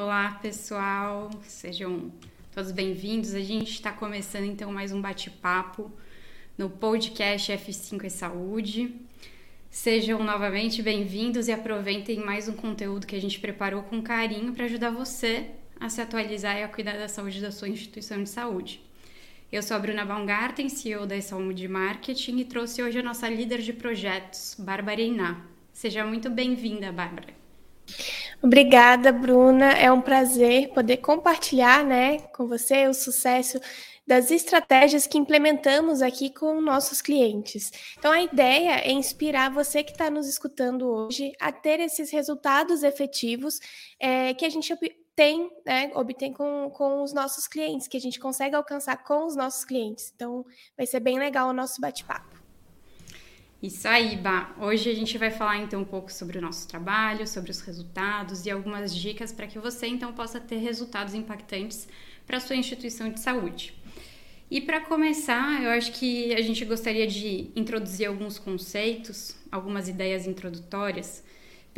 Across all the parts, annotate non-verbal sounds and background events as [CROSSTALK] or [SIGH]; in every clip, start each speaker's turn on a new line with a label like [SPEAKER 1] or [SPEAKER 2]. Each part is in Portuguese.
[SPEAKER 1] Olá, pessoal, sejam todos bem-vindos. A gente está começando então mais um bate-papo no podcast F5 e Saúde. Sejam novamente bem-vindos e aproveitem mais um conteúdo que a gente preparou com carinho para ajudar você a se atualizar e a cuidar da saúde da sua instituição de saúde. Eu sou a Bruna Baumgarten, CEO da Saúde Marketing e trouxe hoje a nossa líder de projetos, Bárbara Iná. Seja muito bem-vinda, Bárbara.
[SPEAKER 2] Obrigada, Bruna. É um prazer poder compartilhar né, com você o sucesso das estratégias que implementamos aqui com nossos clientes. Então, a ideia é inspirar você que está nos escutando hoje a ter esses resultados efetivos é, que a gente tem, né, obtém com, com os nossos clientes, que a gente consegue alcançar com os nossos clientes. Então, vai ser bem legal o nosso bate-papo.
[SPEAKER 1] Isso aí, Bah. Hoje a gente vai falar então um pouco sobre o nosso trabalho, sobre os resultados e algumas dicas para que você então possa ter resultados impactantes para a sua instituição de saúde. E para começar, eu acho que a gente gostaria de introduzir alguns conceitos, algumas ideias introdutórias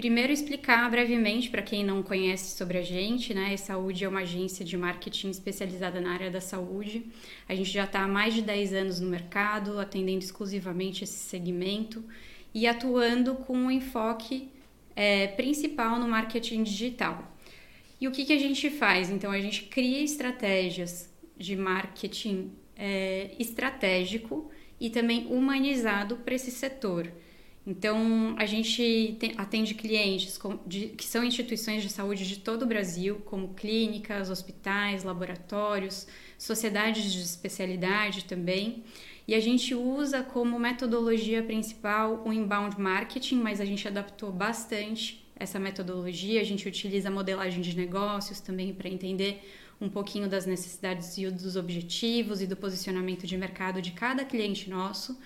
[SPEAKER 1] Primeiro, explicar brevemente para quem não conhece sobre a gente, né? A Saúde é uma agência de marketing especializada na área da saúde. A gente já está há mais de 10 anos no mercado, atendendo exclusivamente esse segmento e atuando com um enfoque é, principal no marketing digital. E o que, que a gente faz? Então, a gente cria estratégias de marketing é, estratégico e também humanizado para esse setor. Então, a gente atende clientes que são instituições de saúde de todo o Brasil, como clínicas, hospitais, laboratórios, sociedades de especialidade também. E a gente usa como metodologia principal o inbound marketing, mas a gente adaptou bastante essa metodologia. A gente utiliza modelagem de negócios também para entender um pouquinho das necessidades e dos objetivos e do posicionamento de mercado de cada cliente nosso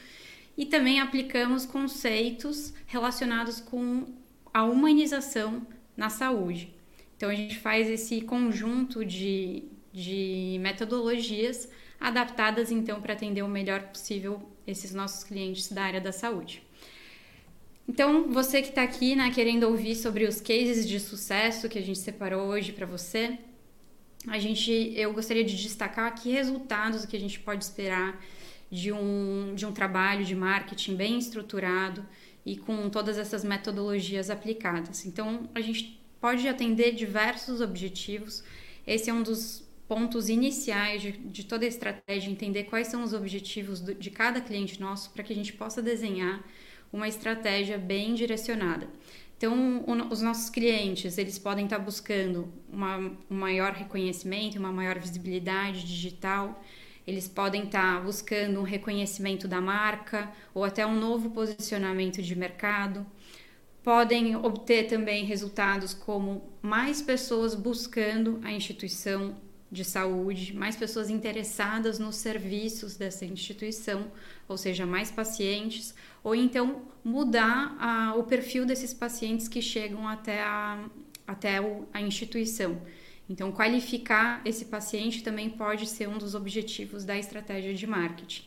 [SPEAKER 1] e também aplicamos conceitos relacionados com a humanização na saúde. Então, a gente faz esse conjunto de, de metodologias adaptadas, então, para atender o melhor possível esses nossos clientes da área da saúde. Então, você que está aqui, né, querendo ouvir sobre os cases de sucesso que a gente separou hoje para você, a gente, eu gostaria de destacar aqui resultados que a gente pode esperar de um, de um trabalho de marketing bem estruturado e com todas essas metodologias aplicadas. Então, a gente pode atender diversos objetivos. Esse é um dos pontos iniciais de, de toda a estratégia, entender quais são os objetivos do, de cada cliente nosso para que a gente possa desenhar uma estratégia bem direcionada. Então, os nossos clientes, eles podem estar buscando uma, um maior reconhecimento, uma maior visibilidade digital, eles podem estar buscando um reconhecimento da marca ou até um novo posicionamento de mercado. Podem obter também resultados como mais pessoas buscando a instituição de saúde, mais pessoas interessadas nos serviços dessa instituição, ou seja, mais pacientes, ou então mudar a, o perfil desses pacientes que chegam até a, até a instituição. Então, qualificar esse paciente também pode ser um dos objetivos da estratégia de marketing.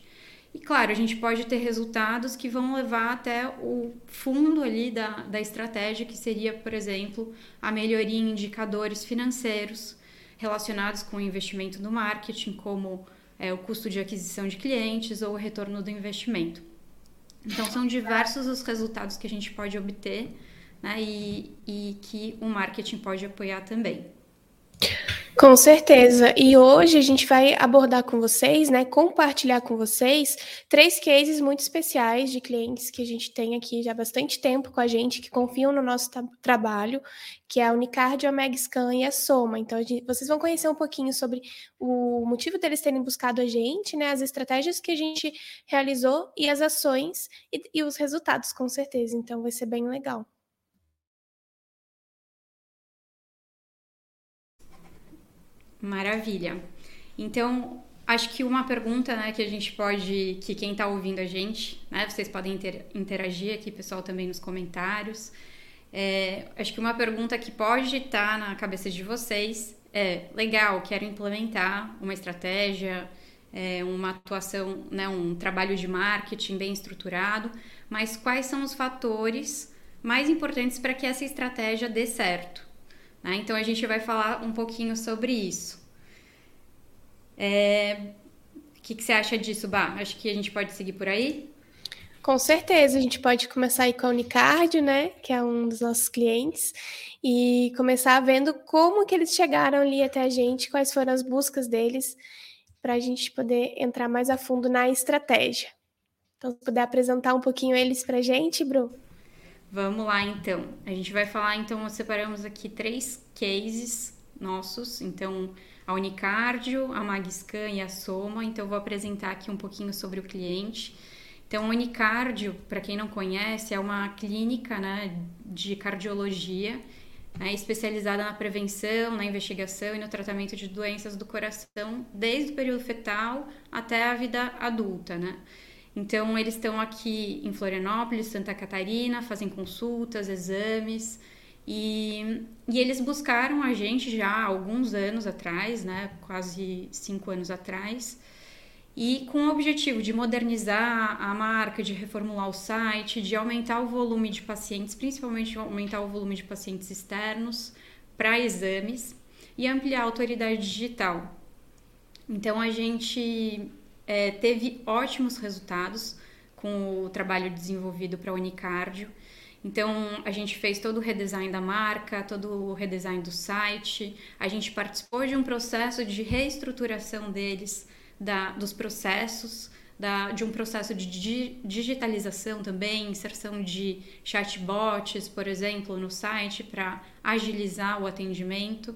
[SPEAKER 1] E claro, a gente pode ter resultados que vão levar até o fundo ali da, da estratégia, que seria, por exemplo, a melhoria em indicadores financeiros relacionados com o investimento no marketing, como é, o custo de aquisição de clientes ou o retorno do investimento. Então, são diversos os resultados que a gente pode obter né, e, e que o marketing pode apoiar também.
[SPEAKER 2] Com certeza. E hoje a gente vai abordar com vocês, né, compartilhar com vocês três cases muito especiais de clientes que a gente tem aqui já há bastante tempo com a gente, que confiam no nosso trabalho, que é a Unicard, a Megscan e a Soma. Então, gente, vocês vão conhecer um pouquinho sobre o motivo deles terem buscado a gente, né, as estratégias que a gente realizou e as ações e, e os resultados, com certeza. Então, vai ser bem legal.
[SPEAKER 1] Maravilha. Então, acho que uma pergunta né, que a gente pode, que quem está ouvindo a gente, né, vocês podem inter, interagir aqui, pessoal, também nos comentários. É, acho que uma pergunta que pode estar tá na cabeça de vocês é: legal, quero implementar uma estratégia, é, uma atuação, né, um trabalho de marketing bem estruturado, mas quais são os fatores mais importantes para que essa estratégia dê certo? Né? Então a gente vai falar um pouquinho sobre isso. É... O que, que você acha disso, Bah? Acho que a gente pode seguir por aí?
[SPEAKER 2] Com certeza, a gente pode começar aí com a Unicardio, né, que é um dos nossos clientes, e começar vendo como que eles chegaram ali até a gente, quais foram as buscas deles, para a gente poder entrar mais a fundo na estratégia. Então, se puder apresentar um pouquinho eles para a gente, Bru.
[SPEAKER 1] Vamos lá, então. A gente vai falar, então, nós separamos aqui três cases nossos. Então, a Unicardio, a Magscan e a Soma. Então, vou apresentar aqui um pouquinho sobre o cliente. Então, o Unicardio, para quem não conhece, é uma clínica né, de cardiologia né, especializada na prevenção, na investigação e no tratamento de doenças do coração, desde o período fetal até a vida adulta, né? Então, eles estão aqui em Florianópolis, Santa Catarina, fazem consultas, exames, e, e eles buscaram a gente já há alguns anos atrás, né, quase cinco anos atrás, e com o objetivo de modernizar a marca, de reformular o site, de aumentar o volume de pacientes, principalmente aumentar o volume de pacientes externos para exames e ampliar a autoridade digital. Então a gente é, teve ótimos resultados com o trabalho desenvolvido para a Unicardio. Então, a gente fez todo o redesign da marca, todo o redesign do site, a gente participou de um processo de reestruturação deles da, dos processos, da, de um processo de digitalização também, inserção de chatbots, por exemplo, no site para agilizar o atendimento.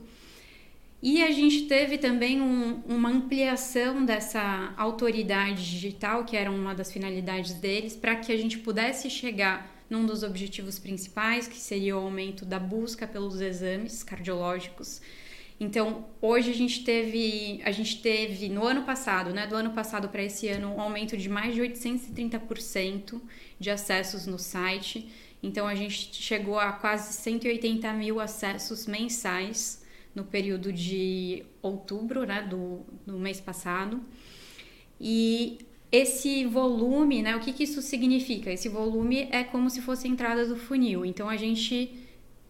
[SPEAKER 1] E a gente teve também um, uma ampliação dessa autoridade digital, que era uma das finalidades deles, para que a gente pudesse chegar num dos objetivos principais, que seria o aumento da busca pelos exames cardiológicos então, hoje a gente teve, a gente teve no ano passado, né, do ano passado para esse ano, um aumento de mais de 830% de acessos no site. Então, a gente chegou a quase 180 mil acessos mensais no período de outubro, né, do, do mês passado. E esse volume, né, o que, que isso significa? Esse volume é como se fosse a entrada do funil. Então, a gente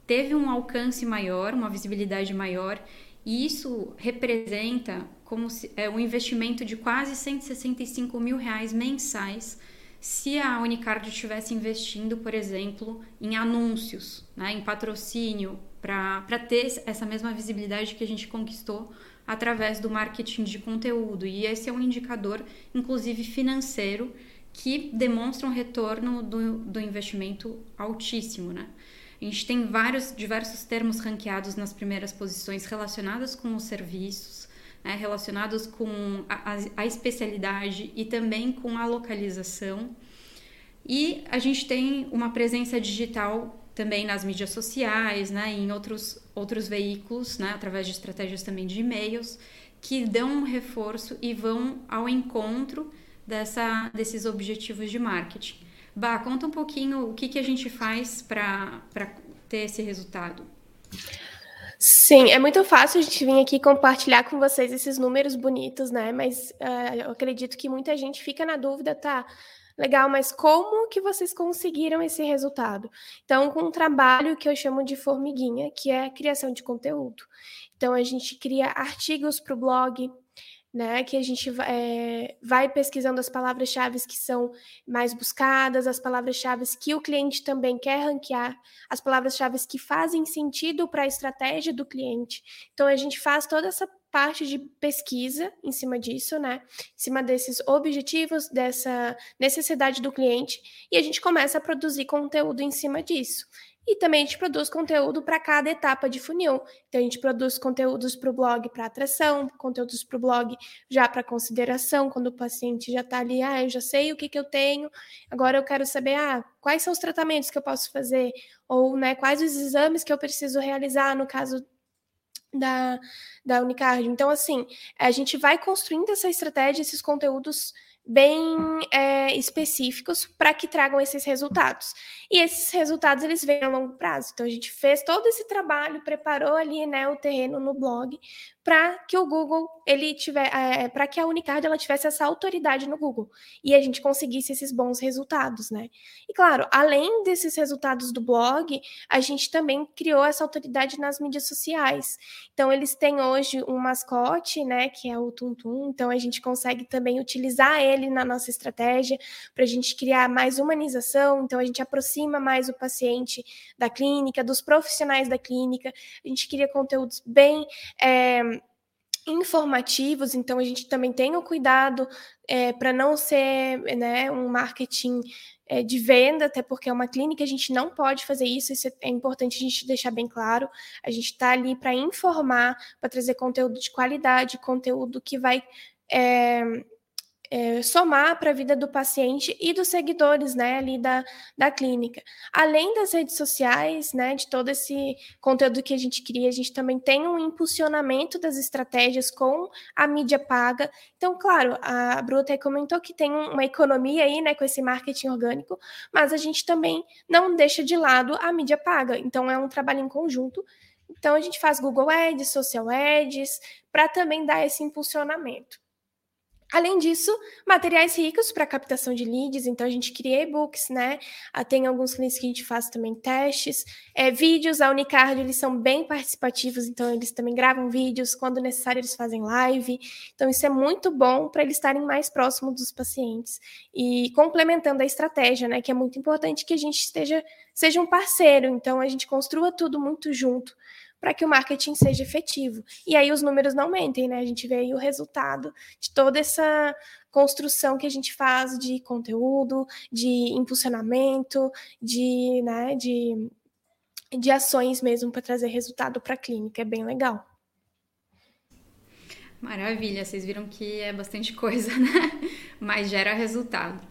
[SPEAKER 1] teve um alcance maior, uma visibilidade maior, e isso representa como se, é, um investimento de quase 165 mil reais mensais se a Unicard estivesse investindo, por exemplo, em anúncios, né, em patrocínio, para ter essa mesma visibilidade que a gente conquistou através do marketing de conteúdo. E esse é um indicador, inclusive financeiro, que demonstra um retorno do, do investimento altíssimo. Né? A gente tem vários, diversos termos ranqueados nas primeiras posições relacionados com os serviços, né, relacionados com a, a, a especialidade e também com a localização. E a gente tem uma presença digital também nas mídias sociais, né, em outros, outros veículos, né, através de estratégias também de e-mails, que dão um reforço e vão ao encontro dessa, desses objetivos de marketing. Bah, conta um pouquinho o que, que a gente faz para ter esse resultado.
[SPEAKER 2] Sim, é muito fácil a gente vir aqui compartilhar com vocês esses números bonitos, né? Mas uh, eu acredito que muita gente fica na dúvida, tá? Legal, mas como que vocês conseguiram esse resultado? Então, com um trabalho que eu chamo de formiguinha, que é a criação de conteúdo. Então, a gente cria artigos para o blog, né? Que a gente é, vai pesquisando as palavras-chave que são mais buscadas, as palavras-chave que o cliente também quer ranquear, as palavras-chave que fazem sentido para a estratégia do cliente. Então a gente faz toda essa parte de pesquisa em cima disso, né? Em cima desses objetivos, dessa necessidade do cliente, e a gente começa a produzir conteúdo em cima disso. E também a gente produz conteúdo para cada etapa de funil. Então, a gente produz conteúdos para o blog para atração, conteúdos para o blog já para consideração, quando o paciente já está ali, ah, eu já sei o que, que eu tenho, agora eu quero saber, ah, quais são os tratamentos que eu posso fazer, ou né, quais os exames que eu preciso realizar no caso da, da Unicardio. Então, assim, a gente vai construindo essa estratégia, esses conteúdos bem é, específicos para que tragam esses resultados. E esses resultados eles vêm a longo prazo. Então a gente fez todo esse trabalho, preparou ali né, o terreno no blog para que o Google ele tiver, é, para que a Unicard ela tivesse essa autoridade no Google e a gente conseguisse esses bons resultados, né? E claro, além desses resultados do blog, a gente também criou essa autoridade nas mídias sociais. Então eles têm hoje um mascote, né, que é o Tum Tum. Então a gente consegue também utilizar ele na nossa estratégia para a gente criar mais humanização. Então a gente aproxima mais o paciente da clínica, dos profissionais da clínica. A gente cria conteúdos bem é, informativos, então a gente também tem o cuidado é, para não ser né, um marketing é, de venda, até porque é uma clínica, a gente não pode fazer isso, isso é importante a gente deixar bem claro. A gente está ali para informar, para trazer conteúdo de qualidade, conteúdo que vai é, é, somar para a vida do paciente e dos seguidores, né, ali da, da clínica. Além das redes sociais, né, de todo esse conteúdo que a gente cria, a gente também tem um impulsionamento das estratégias com a mídia paga. Então, claro, a Bruta comentou que tem uma economia aí, né, com esse marketing orgânico, mas a gente também não deixa de lado a mídia paga. Então, é um trabalho em conjunto. Então, a gente faz Google Ads, Social Ads, para também dar esse impulsionamento. Além disso, materiais ricos para captação de leads, então a gente cria e-books, né? Ah, tem alguns clientes que a gente faz também testes. É, vídeos, a Unicard, eles são bem participativos, então eles também gravam vídeos, quando necessário eles fazem live. Então isso é muito bom para eles estarem mais próximos dos pacientes e complementando a estratégia, né? Que é muito importante que a gente esteja, seja um parceiro, então a gente construa tudo muito junto para que o marketing seja efetivo. E aí os números não mentem, né? A gente vê aí o resultado de toda essa construção que a gente faz de conteúdo, de impulsionamento, de, né, de, de ações mesmo para trazer resultado para a clínica. É bem legal.
[SPEAKER 1] Maravilha, vocês viram que é bastante coisa, [LAUGHS] né? Mas gera resultado.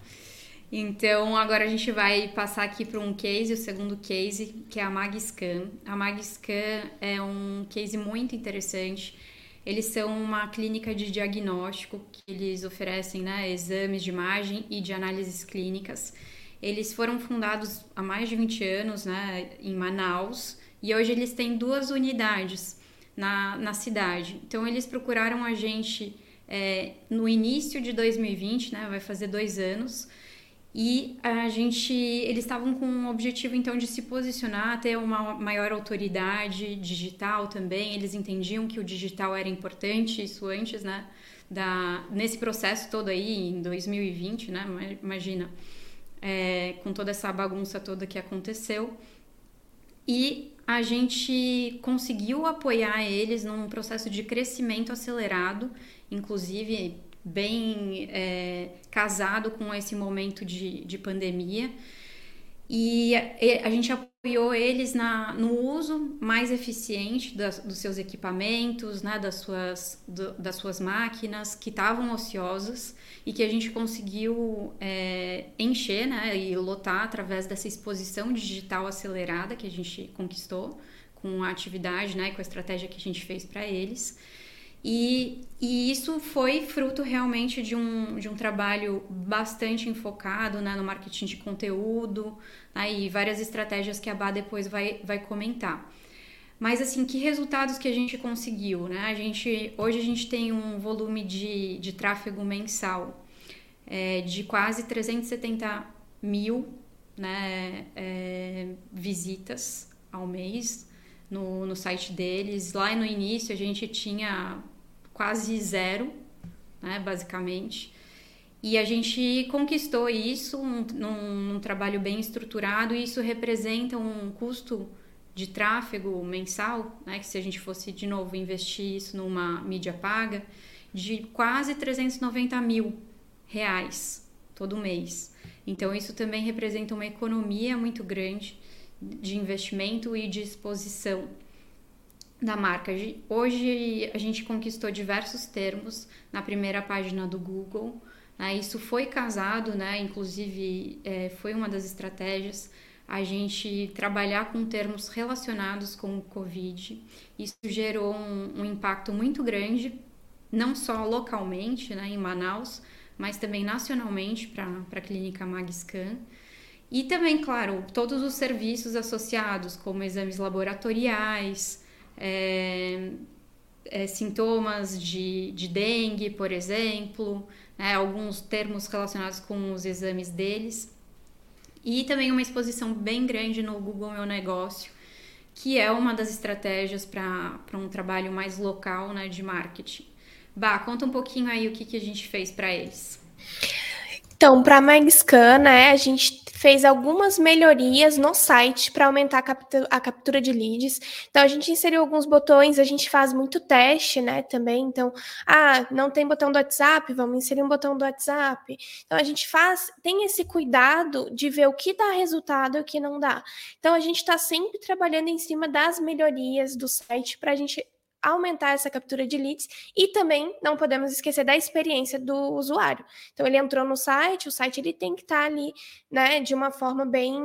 [SPEAKER 1] Então, agora a gente vai passar aqui para um case, o segundo case, que é a MagScan. A MagScan é um case muito interessante. Eles são uma clínica de diagnóstico que eles oferecem né, exames de imagem e de análises clínicas. Eles foram fundados há mais de 20 anos né, em Manaus e hoje eles têm duas unidades na, na cidade. Então, eles procuraram a gente é, no início de 2020, né, vai fazer dois anos e a gente, eles estavam com o objetivo então de se posicionar, ter uma maior autoridade digital também. Eles entendiam que o digital era importante, isso antes, né? Da, nesse processo todo aí, em 2020, né? Imagina, é, com toda essa bagunça toda que aconteceu. E a gente conseguiu apoiar eles num processo de crescimento acelerado, inclusive bem é, casado com esse momento de, de pandemia. E a gente apoiou eles na, no uso mais eficiente das, dos seus equipamentos, né, das, suas, do, das suas máquinas que estavam ociosas e que a gente conseguiu é, encher né, e lotar através dessa exposição digital acelerada que a gente conquistou com a atividade né, com a estratégia que a gente fez para eles. E, e, isso foi fruto realmente de um, de um trabalho bastante enfocado né, no marketing de conteúdo né, e várias estratégias que a Bá depois vai, vai comentar. Mas assim, que resultados que a gente conseguiu? Né? A gente, hoje a gente tem um volume de, de tráfego mensal é, de quase 370 mil né, é, visitas ao mês no, no site deles. Lá no início a gente tinha quase zero, né, basicamente. E a gente conquistou isso um, num, num, trabalho bem estruturado, e isso representa um custo de tráfego mensal, né, que se a gente fosse de novo investir isso numa mídia paga, de quase 390 mil reais todo mês. Então, isso também representa uma economia muito grande de investimento e de exposição da marca. Hoje a gente conquistou diversos termos na primeira página do Google. Né? Isso foi casado, né? inclusive é, foi uma das estratégias. a gente trabalhar com termos relacionados com o Covid. Isso gerou um, um impacto muito grande, não só localmente, né, em Manaus, mas também nacionalmente para a clínica Magscan. E também, claro, todos os serviços associados, como exames laboratoriais, é, é, sintomas de, de dengue, por exemplo, né, alguns termos relacionados com os exames deles. E também uma exposição bem grande no Google Meu Negócio, que é uma das estratégias para um trabalho mais local né, de marketing. Bah, conta um pouquinho aí o que, que a gente fez para eles.
[SPEAKER 2] Então, para a MagScan, né, a gente fez algumas melhorias no site para aumentar a captura, a captura, de leads. Então, a gente inseriu alguns botões, a gente faz muito teste, né, também. Então, ah, não tem botão do WhatsApp, vamos inserir um botão do WhatsApp. Então, a gente faz, tem esse cuidado de ver o que dá resultado e o que não dá. Então, a gente está sempre trabalhando em cima das melhorias do site para a gente aumentar essa captura de leads e também não podemos esquecer da experiência do usuário. Então ele entrou no site, o site ele tem que estar tá ali, né, de uma forma bem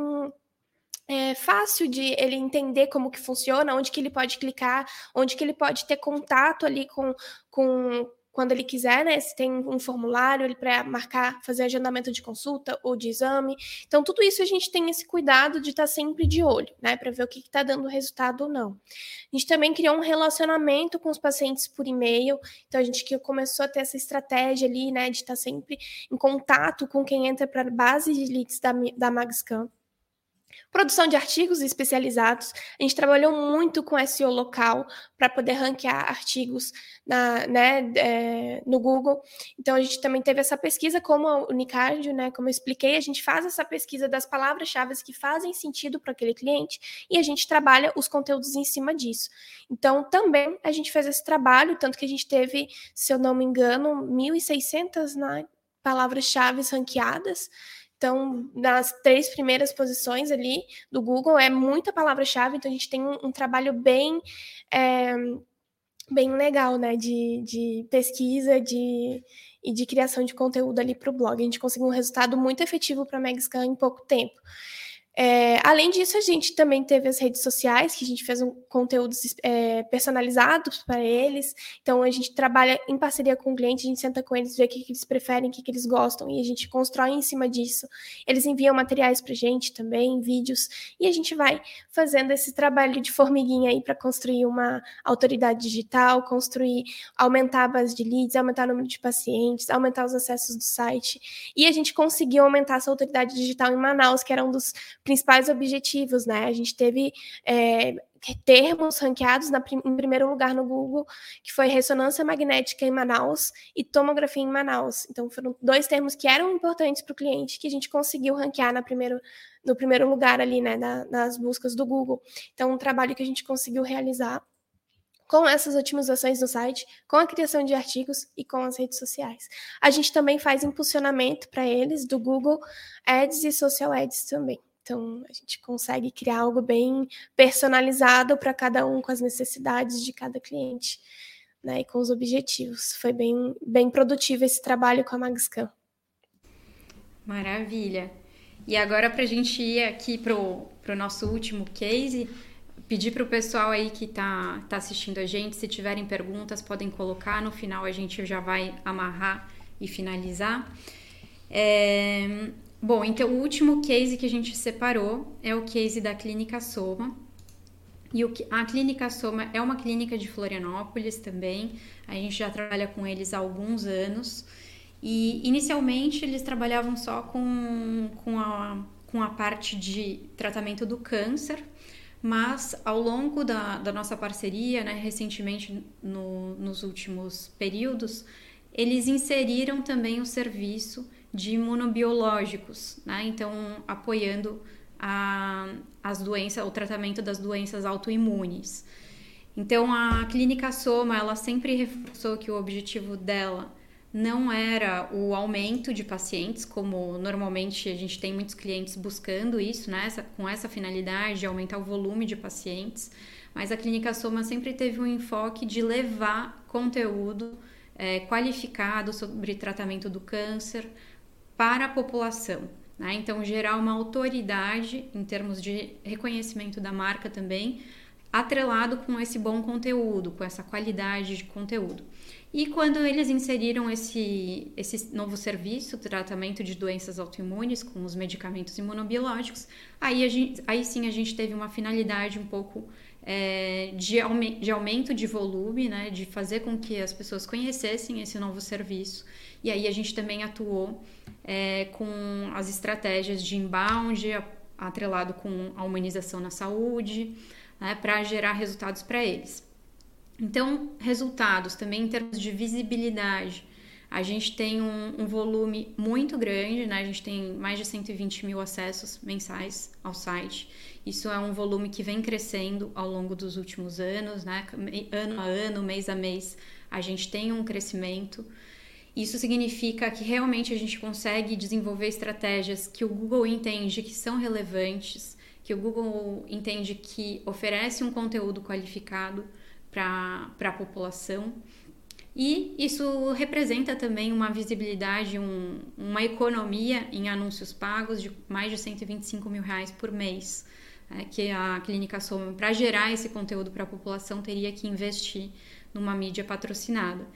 [SPEAKER 2] é fácil de ele entender como que funciona, onde que ele pode clicar, onde que ele pode ter contato ali com, com, quando ele quiser, né? Se tem um formulário para marcar, fazer agendamento de consulta ou de exame. Então, tudo isso a gente tem esse cuidado de estar tá sempre de olho, né? Para ver o que está dando resultado ou não. A gente também criou um relacionamento com os pacientes por e-mail. Então, a gente que começou a ter essa estratégia ali, né? De estar tá sempre em contato com quem entra para a base de leads da, da MagsCamp. Produção de artigos especializados. A gente trabalhou muito com SEO local para poder ranquear artigos na, né, é, no Google. Então, a gente também teve essa pesquisa como a Unicardio, né, como eu expliquei, a gente faz essa pesquisa das palavras-chave que fazem sentido para aquele cliente e a gente trabalha os conteúdos em cima disso. Então, também a gente fez esse trabalho, tanto que a gente teve, se eu não me engano, 1.600 né, palavras-chave ranqueadas. Então, nas três primeiras posições ali do Google é muita palavra-chave, então a gente tem um, um trabalho bem, é, bem legal, né, de, de pesquisa de, e de criação de conteúdo ali para o blog. A gente conseguiu um resultado muito efetivo para a Megscan em pouco tempo. É, além disso, a gente também teve as redes sociais, que a gente fez um conteúdos é, personalizados para eles. Então, a gente trabalha em parceria com o cliente, a gente senta com eles, vê o que, que eles preferem, o que, que eles gostam, e a gente constrói em cima disso. Eles enviam materiais para a gente também, vídeos, e a gente vai fazendo esse trabalho de formiguinha aí para construir uma autoridade digital, construir, aumentar a base de leads, aumentar o número de pacientes, aumentar os acessos do site. E a gente conseguiu aumentar essa autoridade digital em Manaus, que era um dos principais objetivos, né? A gente teve é, termos ranqueados na, em primeiro lugar no Google, que foi ressonância magnética em Manaus e tomografia em Manaus. Então, foram dois termos que eram importantes para o cliente que a gente conseguiu ranquear na primeiro, no primeiro lugar ali, né, na, nas buscas do Google. Então, um trabalho que a gente conseguiu realizar com essas otimizações no site, com a criação de artigos e com as redes sociais. A gente também faz impulsionamento para eles do Google Ads e Social Ads também. Então, a gente consegue criar algo bem personalizado para cada um, com as necessidades de cada cliente, né, e com os objetivos. Foi bem, bem produtivo esse trabalho com a Magscan.
[SPEAKER 1] Maravilha. E agora, para a gente ir aqui para o nosso último case, pedir para o pessoal aí que está tá assistindo a gente, se tiverem perguntas, podem colocar. No final, a gente já vai amarrar e finalizar. É, Bom, então o último case que a gente separou é o case da Clínica Soma. E o, a Clínica Soma é uma clínica de Florianópolis também. A gente já trabalha com eles há alguns anos. E inicialmente eles trabalhavam só com, com, a, com a parte de tratamento do câncer, mas ao longo da, da nossa parceria, né, recentemente no, nos últimos períodos, eles inseriram também o serviço de imunobiológicos, né? Então, apoiando a, as doenças, o tratamento das doenças autoimunes. Então, a clínica Soma, ela sempre reforçou que o objetivo dela não era o aumento de pacientes, como normalmente a gente tem muitos clientes buscando isso, né? Essa, com essa finalidade de aumentar o volume de pacientes, mas a clínica Soma sempre teve um enfoque de levar conteúdo é, qualificado sobre tratamento do câncer, para a população. Né? Então, gerar uma autoridade em termos de reconhecimento da marca também, atrelado com esse bom conteúdo, com essa qualidade de conteúdo. E quando eles inseriram esse, esse novo serviço, tratamento de doenças autoimunes com os medicamentos imunobiológicos, aí, gente, aí sim a gente teve uma finalidade um pouco é, de, de aumento de volume, né, de fazer com que as pessoas conhecessem esse novo serviço. E aí a gente também atuou é, com as estratégias de inbound, atrelado com a humanização na saúde, né, para gerar resultados para eles. Então, resultados também em termos de visibilidade. A gente tem um, um, volume muito grande, né? A gente tem mais de 120 mil acessos mensais ao site. Isso é um volume que vem crescendo ao longo dos últimos anos, né? Ano a ano, mês a mês, a gente tem um crescimento. Isso significa que realmente a gente consegue desenvolver estratégias que o Google entende que são relevantes, que o Google entende que oferece um conteúdo qualificado para a população. E isso representa também uma visibilidade, um, uma economia em anúncios pagos de mais de 125 mil reais por mês, é, que a Clínica Soma, para gerar esse conteúdo para a população, teria que investir numa mídia patrocinada.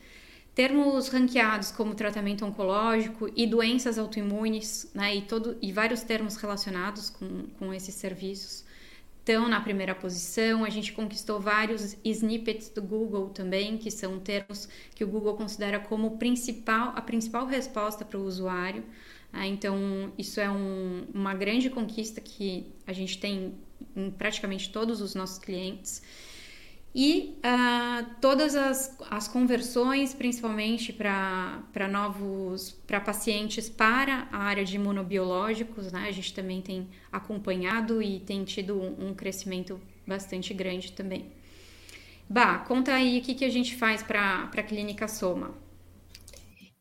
[SPEAKER 1] Termos ranqueados como tratamento oncológico e doenças autoimunes, né, e, todo, e vários termos relacionados com, com esses serviços, estão na primeira posição. A gente conquistou vários snippets do Google também, que são termos que o Google considera como principal, a principal resposta para o usuário. Ah, então, isso é um, uma grande conquista que a gente tem em praticamente todos os nossos clientes. E uh, todas as, as conversões, principalmente para novos, para pacientes para a área de imunobiológicos, né? A gente também tem acompanhado e tem tido um, um crescimento bastante grande também. Bah, conta aí o que, que a gente faz para a Clínica Soma.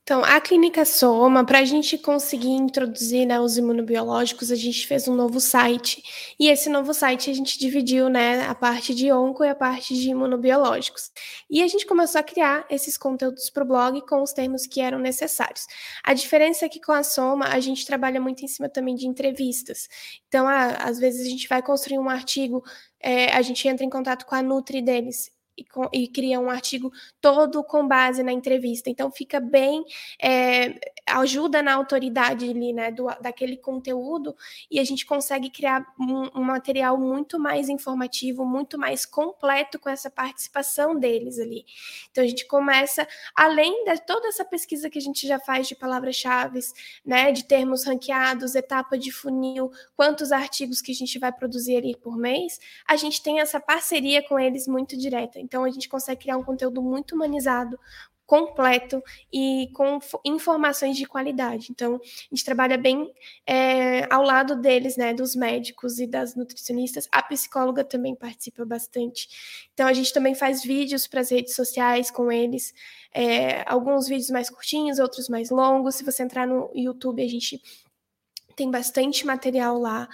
[SPEAKER 2] Então, a Clínica Soma, para a gente conseguir introduzir né, os imunobiológicos, a gente fez um novo site. E esse novo site a gente dividiu né, a parte de onco e a parte de imunobiológicos. E a gente começou a criar esses conteúdos para o blog com os termos que eram necessários. A diferença é que com a Soma, a gente trabalha muito em cima também de entrevistas. Então, às vezes a gente vai construir um artigo, é, a gente entra em contato com a Nutri deles e, e cria um artigo todo com base na entrevista. Então fica bem, é, ajuda na autoridade ali, né, do, daquele conteúdo e a gente consegue criar um, um, material muito mais informativo, muito mais completo com essa participação deles ali. Então a gente começa, além de toda essa pesquisa que a gente já faz de palavras-chave, né, de termos ranqueados, etapa de funil, quantos artigos que a gente vai produzir ali por mês, a gente tem essa parceria com eles muito direta. Então a gente consegue criar um conteúdo muito humanizado, completo e com informações de qualidade. Então, a gente trabalha bem é, ao lado deles, né, dos médicos e das nutricionistas. A psicóloga também participa bastante. Então, a gente também faz vídeos para as redes sociais com eles, é, alguns vídeos mais curtinhos, outros mais longos. Se você entrar no YouTube, a gente tem bastante material lá.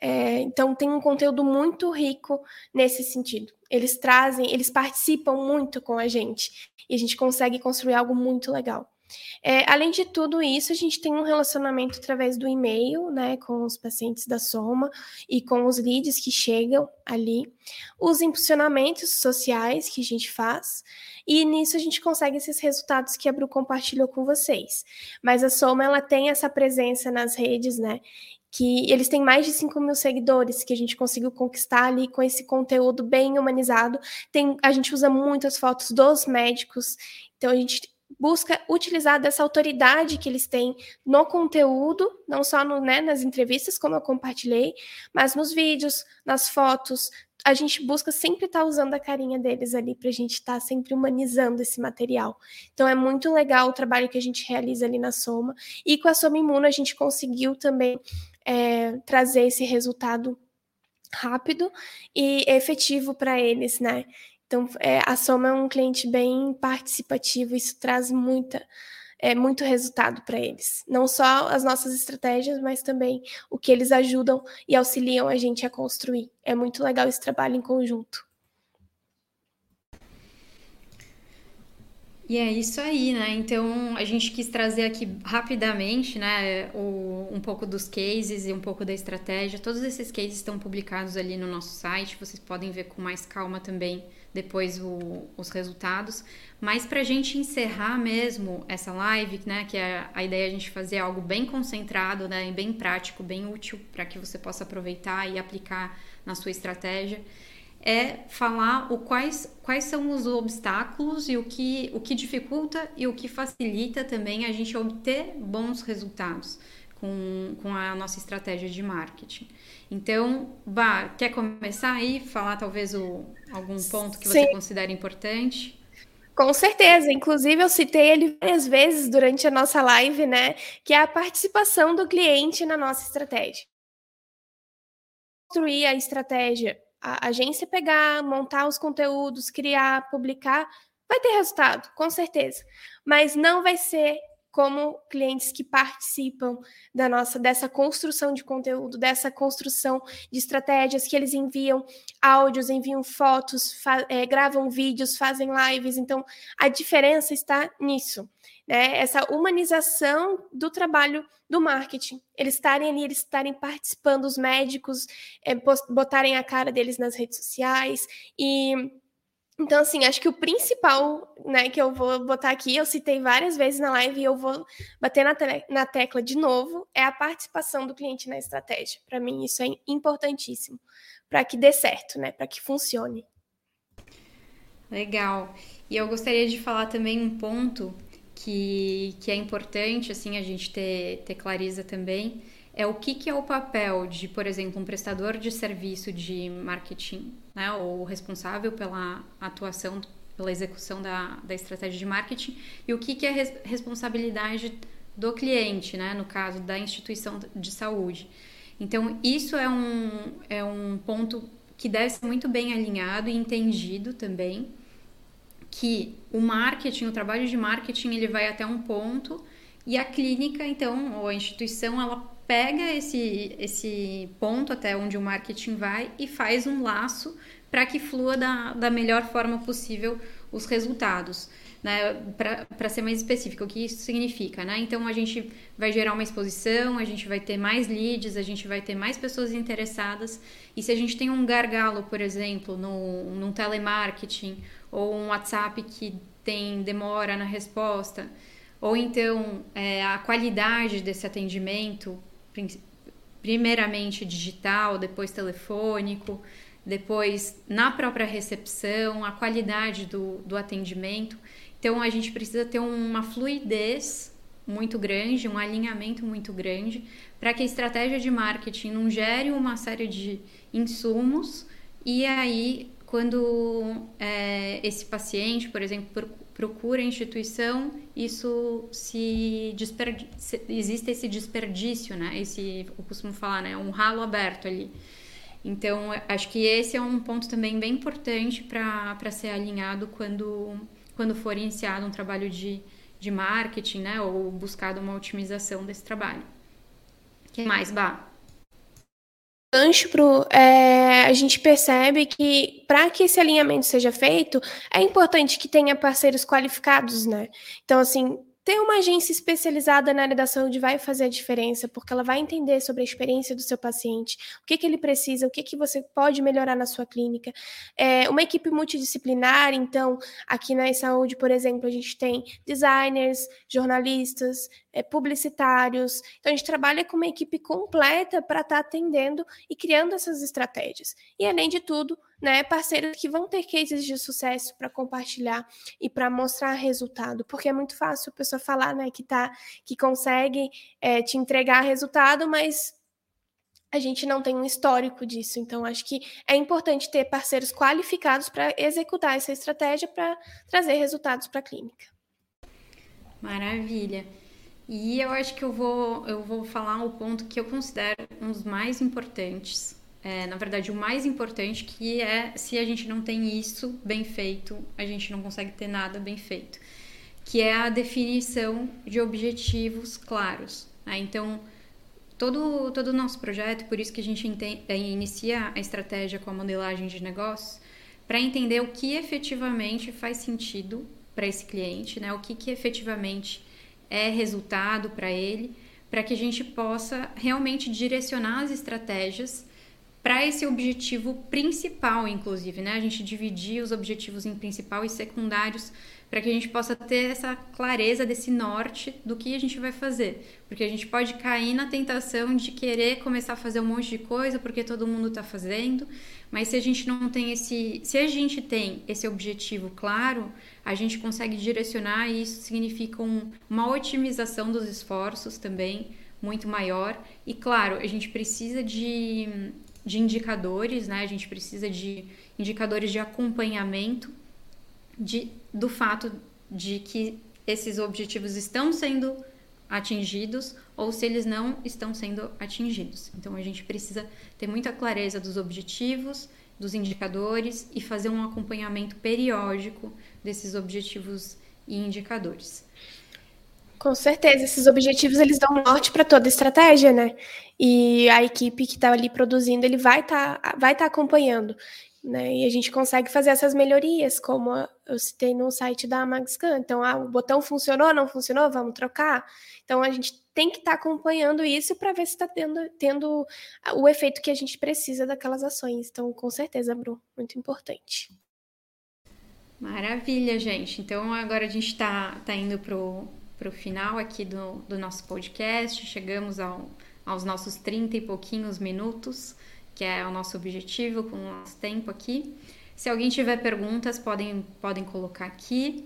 [SPEAKER 2] É, então, tem um conteúdo muito rico nesse sentido. Eles trazem, eles participam muito com a gente e a gente consegue construir algo muito legal. É, além de tudo isso, a gente tem um relacionamento através do e-mail, né, com os pacientes da Soma e com os leads que chegam ali, os impulsionamentos sociais que a gente faz, e nisso a gente consegue esses resultados que a Bru compartilhou com vocês. Mas a Soma, ela tem essa presença nas redes, né, que eles têm mais de 5 mil seguidores que a gente conseguiu conquistar ali com esse conteúdo bem humanizado. Tem, a gente usa muitas fotos dos médicos, então a gente busca utilizar dessa autoridade que eles têm no conteúdo, não só no, né, nas entrevistas, como eu compartilhei, mas nos vídeos, nas fotos. A gente busca sempre estar tá usando a carinha deles ali para a gente estar tá sempre humanizando esse material. Então é muito legal o trabalho que a gente realiza ali na Soma. E com a Soma Imuno a gente conseguiu também é, trazer esse resultado rápido e efetivo para eles, né? Então, é, a Soma é um cliente bem participativo, isso traz muita, é, muito resultado para eles. Não só as nossas estratégias, mas também o que eles ajudam e auxiliam a gente a construir. É muito legal esse trabalho em conjunto.
[SPEAKER 1] E é isso aí, né? Então a gente quis trazer aqui rapidamente, né, o, um pouco dos cases e um pouco da estratégia. Todos esses cases estão publicados ali no nosso site, vocês podem ver com mais calma também depois o, os resultados. Mas para a gente encerrar mesmo essa live, né, que é a ideia é a gente fazer algo bem concentrado, né, bem prático, bem útil para que você possa aproveitar e aplicar na sua estratégia é falar o quais, quais são os obstáculos e o que, o que dificulta e o que facilita também a gente obter bons resultados com, com a nossa estratégia de marketing. Então, Bah, quer começar aí? Falar talvez o, algum ponto que você Sim. considera importante?
[SPEAKER 2] Com certeza, inclusive eu citei ele várias vezes durante a nossa live, né? Que é a participação do cliente na nossa estratégia. Construir a estratégia a agência pegar, montar os conteúdos, criar, publicar, vai ter resultado, com certeza. Mas não vai ser como clientes que participam da nossa dessa construção de conteúdo, dessa construção de estratégias que eles enviam áudios, enviam fotos, é, gravam vídeos, fazem lives. Então, a diferença está nisso né, essa humanização do trabalho do marketing. Eles estarem ali, eles estarem participando, os médicos é, botarem a cara deles nas redes sociais e então, assim, acho que o principal, né, que eu vou botar aqui, eu citei várias vezes na live e eu vou bater na, te na tecla de novo, é a participação do cliente na estratégia. Para mim, isso é importantíssimo para que dê certo, né, para que funcione.
[SPEAKER 1] Legal. E eu gostaria de falar também um ponto que, que é importante assim a gente ter, ter clareza também é o que, que é o papel de, por exemplo, um prestador de serviço de marketing, né, ou responsável pela atuação, pela execução da, da estratégia de marketing, e o que, que é res, responsabilidade do cliente, né, no caso da instituição de saúde. Então, isso é um, é um ponto que deve ser muito bem alinhado e entendido também, que o marketing, o trabalho de marketing, ele vai até um ponto e a clínica, então, ou a instituição, ela pega esse, esse ponto até onde o marketing vai e faz um laço para que flua da, da melhor forma possível os resultados. Né? Para ser mais específico, o que isso significa? Né? Então, a gente vai gerar uma exposição, a gente vai ter mais leads, a gente vai ter mais pessoas interessadas. E se a gente tem um gargalo, por exemplo, no, num telemarketing ou um WhatsApp que tem demora na resposta, ou então é, a qualidade desse atendimento, primeiramente digital, depois telefônico, depois na própria recepção, a qualidade do, do atendimento. Então a gente precisa ter uma fluidez muito grande, um alinhamento muito grande, para que a estratégia de marketing não gere uma série de insumos e aí quando é, esse paciente, por exemplo, procura a instituição, isso se desperdiça, existe esse desperdício, né? Esse, eu costumo falar, né? Um ralo aberto ali. Então, acho que esse é um ponto também bem importante para ser alinhado quando, quando for iniciado um trabalho de, de marketing, né? Ou buscado uma otimização desse trabalho. O que mais, Bah?
[SPEAKER 2] Gancho pro, é, a gente percebe que para que esse alinhamento seja feito, é importante que tenha parceiros qualificados, né? Então, assim, ter uma agência especializada na área da saúde vai fazer a diferença, porque ela vai entender sobre a experiência do seu paciente, o que, que ele precisa, o que, que você pode melhorar na sua clínica. É, uma equipe multidisciplinar, então, aqui na saúde, por exemplo, a gente tem designers, jornalistas, é, publicitários. Então, a gente trabalha com uma equipe completa para estar tá atendendo e criando essas estratégias. E, além de tudo, né, parceiros que vão ter cases de sucesso para compartilhar e para mostrar resultado, porque é muito fácil a pessoa falar, né, que tá, que consegue é, te entregar resultado, mas a gente não tem um histórico disso. Então, acho que é importante ter parceiros qualificados para executar essa estratégia para trazer resultados para a clínica.
[SPEAKER 1] Maravilha. E eu acho que eu vou, eu vou falar o ponto que eu considero um dos mais importantes é, na verdade, o mais importante que é se a gente não tem isso bem feito, a gente não consegue ter nada bem feito, que é a definição de objetivos claros. Né? Então, todo todo o nosso projeto, por isso que a gente é, inicia a estratégia com a modelagem de negócios, para entender o que efetivamente faz sentido para esse cliente, né? O que, que efetivamente é resultado para ele, para que a gente possa realmente direcionar as estratégias para esse objetivo principal, inclusive, né? A gente dividir os objetivos em principal e secundários para que a gente possa ter essa clareza desse norte do que a gente vai fazer. Porque a gente pode cair na tentação de querer começar a fazer um monte de coisa porque todo mundo está fazendo, mas se a gente não tem esse, se a gente tem esse objetivo claro, a gente consegue direcionar e isso significa um, uma otimização dos esforços também muito maior. E claro, a gente precisa de de indicadores, né? A gente precisa de indicadores de acompanhamento de, do fato de que esses objetivos estão sendo atingidos ou se eles não estão sendo atingidos. Então a gente precisa ter muita clareza dos objetivos, dos indicadores e fazer um acompanhamento periódico desses objetivos e indicadores.
[SPEAKER 2] Com certeza, esses objetivos eles dão norte para toda a estratégia, né? E a equipe que está ali produzindo, ele vai estar tá, vai tá acompanhando, né? E a gente consegue fazer essas melhorias, como eu citei no site da MagScan. Então, ah, o botão funcionou, não funcionou, vamos trocar. Então, a gente tem que estar tá acompanhando isso para ver se está tendo, tendo o efeito que a gente precisa daquelas ações. Então, com certeza, Bru, muito importante.
[SPEAKER 1] Maravilha, gente. Então, agora a gente está tá indo para o final aqui do, do nosso podcast. Chegamos ao, aos nossos 30 e pouquinhos minutos, que é o nosso objetivo com o nosso tempo aqui. Se alguém tiver perguntas, podem, podem colocar aqui.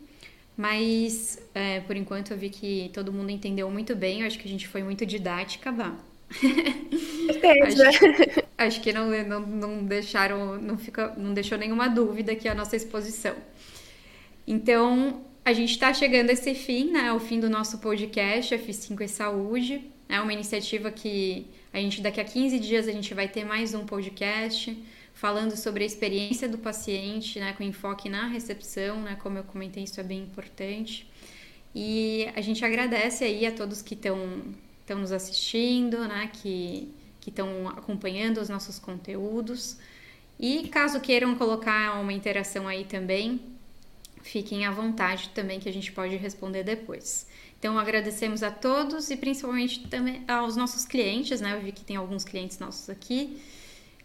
[SPEAKER 1] Mas é, por enquanto eu vi que todo mundo entendeu muito bem. Eu acho que a gente foi muito didática, Vá. [LAUGHS] acho, acho que não, não, não deixaram, não, fica, não deixou nenhuma dúvida aqui a nossa exposição. Então, a gente está chegando a esse fim, né? O fim do nosso podcast F5 e Saúde. É uma iniciativa que a gente daqui a 15 dias a gente vai ter mais um podcast falando sobre a experiência do paciente, né, com enfoque na recepção, né, como eu comentei, isso é bem importante. E a gente agradece aí a todos que estão estão nos assistindo, né, que que estão acompanhando os nossos conteúdos. E caso queiram colocar uma interação aí também, fiquem à vontade também que a gente pode responder depois. Então agradecemos a todos e principalmente também aos nossos clientes, né? Eu vi que tem alguns clientes nossos aqui,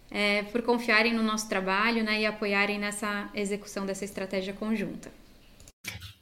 [SPEAKER 1] é, por confiarem no nosso trabalho né, e apoiarem nessa execução dessa estratégia conjunta.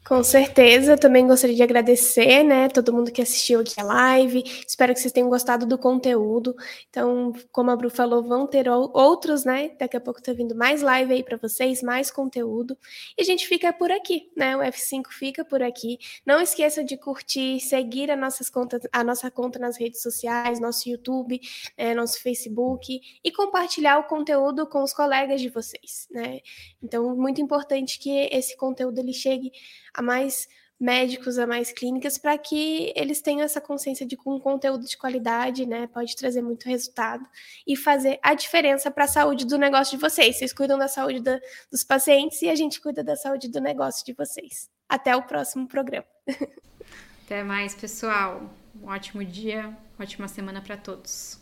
[SPEAKER 2] Com certeza, também gostaria de agradecer, né, todo mundo que assistiu aqui a live. Espero que vocês tenham gostado do conteúdo. Então, como a Bru falou, vão ter outros, né? Daqui a pouco tá vindo mais live aí para vocês, mais conteúdo. E a gente fica por aqui, né? O F5 fica por aqui. Não esqueçam de curtir, seguir a, nossas contas, a nossa conta nas redes sociais, nosso YouTube, né, nosso Facebook e compartilhar o conteúdo com os colegas de vocês, né? Então, muito importante que esse conteúdo ele chegue a mais médicos, a mais clínicas, para que eles tenham essa consciência de que um conteúdo de qualidade, né, pode trazer muito resultado e fazer a diferença para a saúde do negócio de vocês. Vocês cuidam da saúde da, dos pacientes e a gente cuida da saúde do negócio de vocês. Até o próximo programa. [LAUGHS]
[SPEAKER 1] Até mais, pessoal. Um ótimo dia, ótima semana para todos.